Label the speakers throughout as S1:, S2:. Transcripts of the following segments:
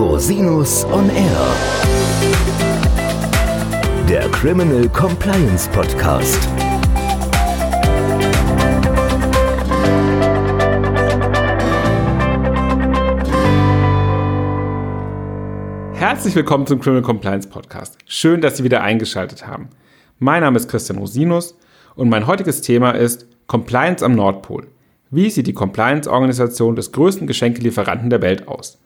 S1: Rosinus on Air. Der Criminal Compliance Podcast.
S2: Herzlich willkommen zum Criminal Compliance Podcast. Schön, dass Sie wieder eingeschaltet haben. Mein Name ist Christian Rosinus und mein heutiges Thema ist Compliance am Nordpol. Wie sieht die Compliance-Organisation des größten Geschenkelieferanten der Welt aus?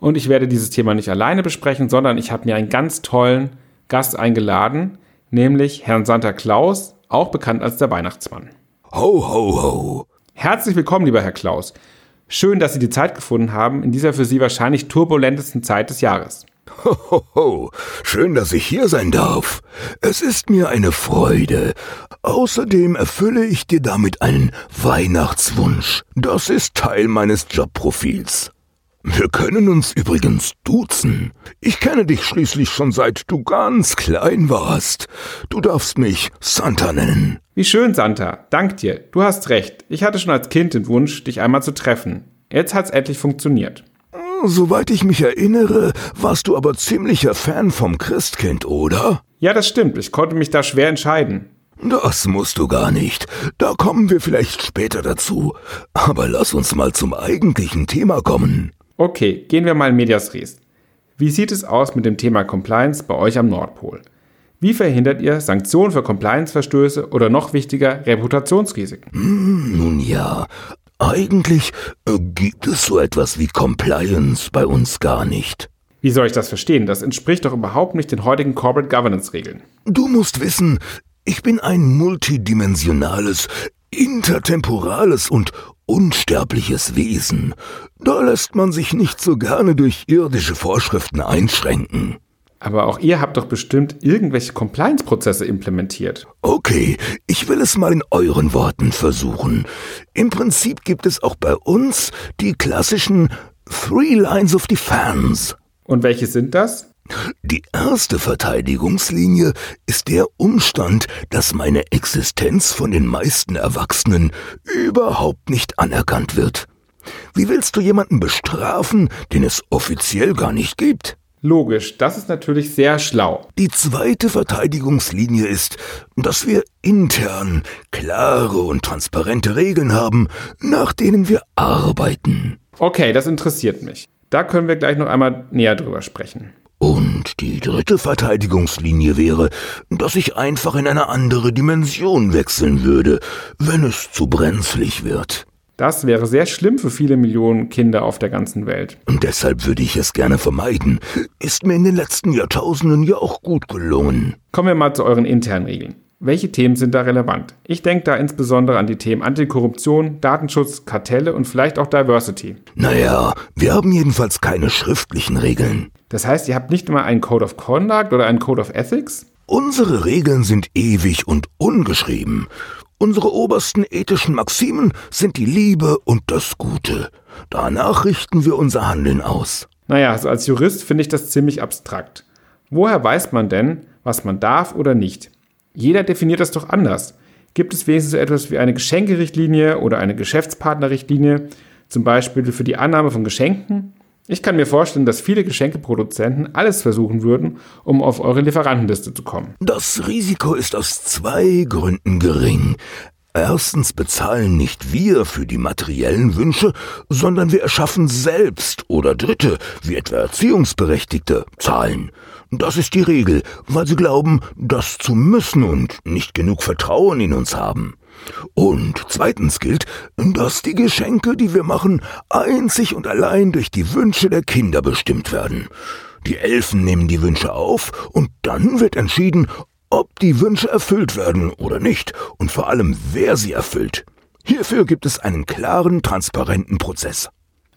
S2: Und ich werde dieses Thema nicht alleine besprechen, sondern ich habe mir einen ganz tollen Gast eingeladen, nämlich Herrn Santa Claus, auch bekannt als der Weihnachtsmann.
S3: Ho, ho, ho.
S2: Herzlich willkommen, lieber Herr Klaus. Schön, dass Sie die Zeit gefunden haben in dieser für Sie wahrscheinlich turbulentesten Zeit des Jahres.
S3: Ho, ho, ho. Schön, dass ich hier sein darf. Es ist mir eine Freude. Außerdem erfülle ich dir damit einen Weihnachtswunsch. Das ist Teil meines Jobprofils. Wir können uns übrigens duzen. Ich kenne dich schließlich schon seit du ganz klein warst. Du darfst mich Santa nennen.
S2: Wie schön, Santa. Dank dir. Du hast recht. Ich hatte schon als Kind den Wunsch, dich einmal zu treffen. Jetzt hat's endlich funktioniert.
S3: Soweit ich mich erinnere, warst du aber ziemlicher Fan vom Christkind, oder?
S2: Ja, das stimmt. Ich konnte mich da schwer entscheiden.
S3: Das musst du gar nicht. Da kommen wir vielleicht später dazu. Aber lass uns mal zum eigentlichen Thema kommen.
S2: Okay, gehen wir mal in Medias Res. Wie sieht es aus mit dem Thema Compliance bei euch am Nordpol? Wie verhindert ihr Sanktionen für Compliance-Verstöße oder noch wichtiger Reputationsrisiken?
S3: Hm, nun ja, eigentlich äh, gibt es so etwas wie Compliance bei uns gar nicht.
S2: Wie soll ich das verstehen? Das entspricht doch überhaupt nicht den heutigen Corporate Governance-Regeln.
S3: Du musst wissen, ich bin ein multidimensionales, intertemporales und unsterbliches Wesen. Da lässt man sich nicht so gerne durch irdische Vorschriften einschränken.
S2: Aber auch ihr habt doch bestimmt irgendwelche Compliance-Prozesse implementiert.
S3: Okay, ich will es mal in euren Worten versuchen. Im Prinzip gibt es auch bei uns die klassischen Three Lines of Defense.
S2: Und welche sind das?
S3: Die erste Verteidigungslinie ist der Umstand, dass meine Existenz von den meisten Erwachsenen überhaupt nicht anerkannt wird. Wie willst du jemanden bestrafen, den es offiziell gar nicht gibt?
S2: Logisch, das ist natürlich sehr schlau.
S3: Die zweite Verteidigungslinie ist, dass wir intern klare und transparente Regeln haben, nach denen wir arbeiten.
S2: Okay, das interessiert mich. Da können wir gleich noch einmal näher drüber sprechen.
S3: Und die dritte Verteidigungslinie wäre, dass ich einfach in eine andere Dimension wechseln würde, wenn es zu brenzlig wird.
S2: Das wäre sehr schlimm für viele Millionen Kinder auf der ganzen Welt.
S3: Und deshalb würde ich es gerne vermeiden. Ist mir in den letzten Jahrtausenden ja auch gut gelungen.
S2: Kommen wir mal zu euren internen Regeln. Welche Themen sind da relevant? Ich denke da insbesondere an die Themen Antikorruption, Datenschutz, Kartelle und vielleicht auch Diversity.
S3: Naja, wir haben jedenfalls keine schriftlichen Regeln.
S2: Das heißt, ihr habt nicht immer einen Code of Conduct oder einen Code of Ethics?
S3: Unsere Regeln sind ewig und ungeschrieben. Unsere obersten ethischen Maximen sind die Liebe und das Gute. Danach richten wir unser Handeln aus.
S2: Naja, also als Jurist finde ich das ziemlich abstrakt. Woher weiß man denn, was man darf oder nicht? Jeder definiert das doch anders. Gibt es wenigstens so etwas wie eine Geschenkerichtlinie oder eine Geschäftspartnerrichtlinie, zum Beispiel für die Annahme von Geschenken? Ich kann mir vorstellen, dass viele Geschenkeproduzenten alles versuchen würden, um auf eure Lieferantenliste zu kommen.
S3: Das Risiko ist aus zwei Gründen gering. Erstens bezahlen nicht wir für die materiellen Wünsche, sondern wir erschaffen selbst oder Dritte, wie etwa Erziehungsberechtigte, Zahlen. Das ist die Regel, weil sie glauben, das zu müssen und nicht genug Vertrauen in uns haben. Und zweitens gilt, dass die Geschenke, die wir machen, einzig und allein durch die Wünsche der Kinder bestimmt werden. Die Elfen nehmen die Wünsche auf und dann wird entschieden, ob die Wünsche erfüllt werden oder nicht und vor allem, wer sie erfüllt. Hierfür gibt es einen klaren, transparenten Prozess.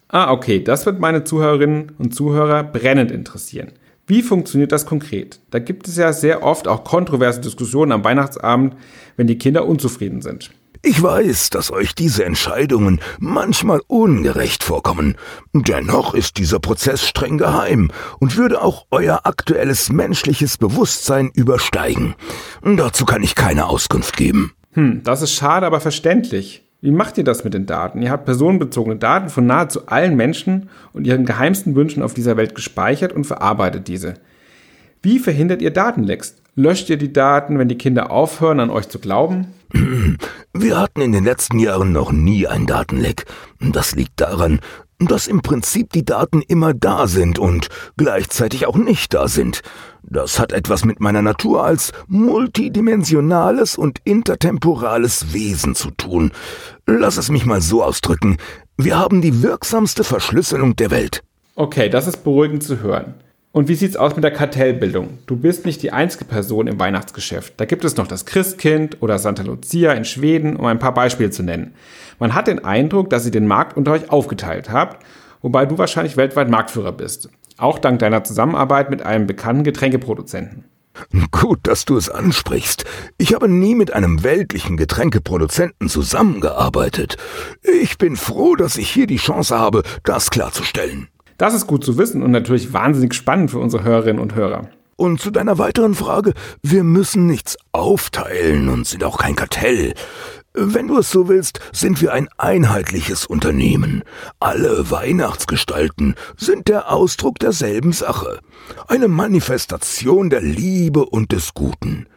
S2: Ah, okay, das wird meine Zuhörerinnen und Zuhörer brennend interessieren. Wie funktioniert das konkret? Da gibt es ja sehr oft auch kontroverse Diskussionen am Weihnachtsabend, wenn die Kinder unzufrieden sind.
S3: Ich weiß, dass euch diese Entscheidungen manchmal ungerecht vorkommen. Dennoch ist dieser Prozess streng geheim und würde auch euer aktuelles menschliches Bewusstsein übersteigen. Dazu kann ich keine Auskunft geben.
S2: Hm, das ist schade, aber verständlich. Wie macht ihr das mit den Daten? Ihr habt personenbezogene Daten von nahezu allen Menschen und ihren geheimsten Wünschen auf dieser Welt gespeichert und verarbeitet diese. Wie verhindert ihr Datenlecks? Löscht ihr die Daten, wenn die Kinder aufhören, an euch zu glauben?
S3: Wir hatten in den letzten Jahren noch nie ein Datenleck. Das liegt daran, dass im Prinzip die Daten immer da sind und gleichzeitig auch nicht da sind. Das hat etwas mit meiner Natur als multidimensionales und intertemporales Wesen zu tun. Lass es mich mal so ausdrücken. Wir haben die wirksamste Verschlüsselung der Welt.
S2: Okay, das ist beruhigend zu hören. Und wie sieht's aus mit der Kartellbildung? Du bist nicht die einzige Person im Weihnachtsgeschäft. Da gibt es noch das Christkind oder Santa Lucia in Schweden, um ein paar Beispiele zu nennen. Man hat den Eindruck, dass ihr den Markt unter euch aufgeteilt habt, wobei du wahrscheinlich weltweit Marktführer bist. Auch dank deiner Zusammenarbeit mit einem bekannten Getränkeproduzenten.
S3: Gut, dass du es ansprichst. Ich habe nie mit einem weltlichen Getränkeproduzenten zusammengearbeitet. Ich bin froh, dass ich hier die Chance habe, das klarzustellen.
S2: Das ist gut zu wissen und natürlich wahnsinnig spannend für unsere Hörerinnen und Hörer.
S3: Und zu deiner weiteren Frage, wir müssen nichts aufteilen und sind auch kein Kartell. Wenn du es so willst, sind wir ein einheitliches Unternehmen. Alle Weihnachtsgestalten sind der Ausdruck derselben Sache. Eine Manifestation der Liebe und des Guten.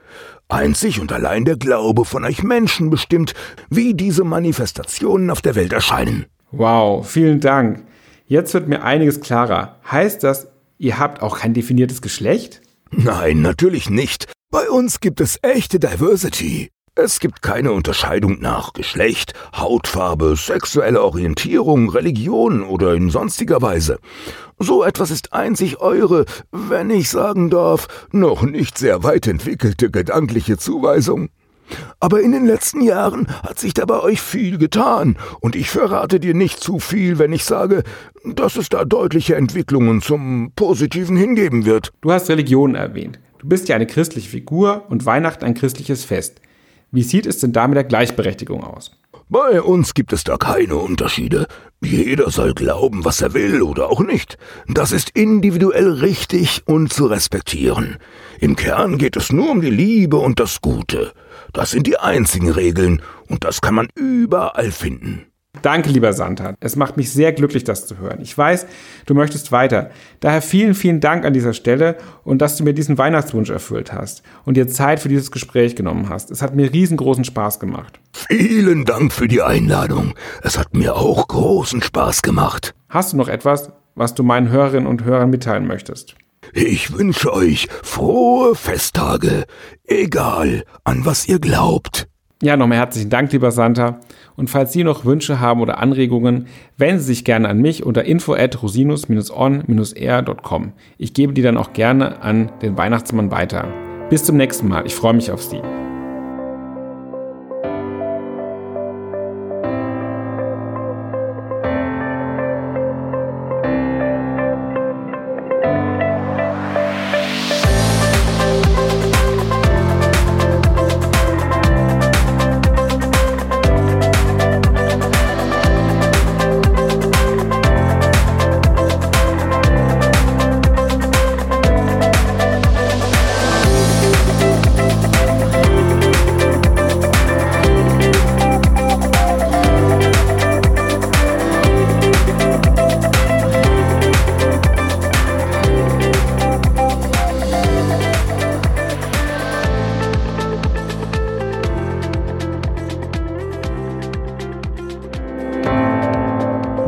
S3: Einzig und allein der Glaube von euch Menschen bestimmt, wie diese Manifestationen auf der Welt erscheinen.
S2: Wow, vielen Dank. Jetzt wird mir einiges klarer. Heißt das, ihr habt auch kein definiertes Geschlecht?
S3: Nein, natürlich nicht. Bei uns gibt es echte Diversity. Es gibt keine Unterscheidung nach Geschlecht, Hautfarbe, sexuelle Orientierung, Religion oder in sonstiger Weise. So etwas ist einzig eure, wenn ich sagen darf, noch nicht sehr weit entwickelte gedankliche Zuweisung. Aber in den letzten Jahren hat sich da bei euch viel getan, und ich verrate dir nicht zu viel, wenn ich sage, dass es da deutliche Entwicklungen zum Positiven hingeben wird.
S2: Du hast Religion erwähnt. Du bist ja eine christliche Figur und Weihnachten ein christliches Fest. Wie sieht es denn da mit der Gleichberechtigung aus?
S3: Bei uns gibt es da keine Unterschiede. Jeder soll glauben, was er will oder auch nicht. Das ist individuell richtig und zu respektieren. Im Kern geht es nur um die Liebe und das Gute. Das sind die einzigen Regeln und das kann man überall finden.
S2: Danke, lieber Santa. Es macht mich sehr glücklich, das zu hören. Ich weiß, du möchtest weiter. Daher vielen, vielen Dank an dieser Stelle und dass du mir diesen Weihnachtswunsch erfüllt hast und dir Zeit für dieses Gespräch genommen hast. Es hat mir riesengroßen Spaß gemacht.
S3: Vielen Dank für die Einladung. Es hat mir auch großen Spaß gemacht.
S2: Hast du noch etwas, was du meinen Hörerinnen und Hörern mitteilen möchtest?
S3: Ich wünsche euch frohe Festtage, egal an was ihr glaubt.
S2: Ja, nochmal herzlichen Dank, lieber Santa. Und falls Sie noch Wünsche haben oder Anregungen, wenden Sie sich gerne an mich unter info at rosinus-on-r.com. Ich gebe die dann auch gerne an den Weihnachtsmann weiter. Bis zum nächsten Mal. Ich freue mich auf Sie.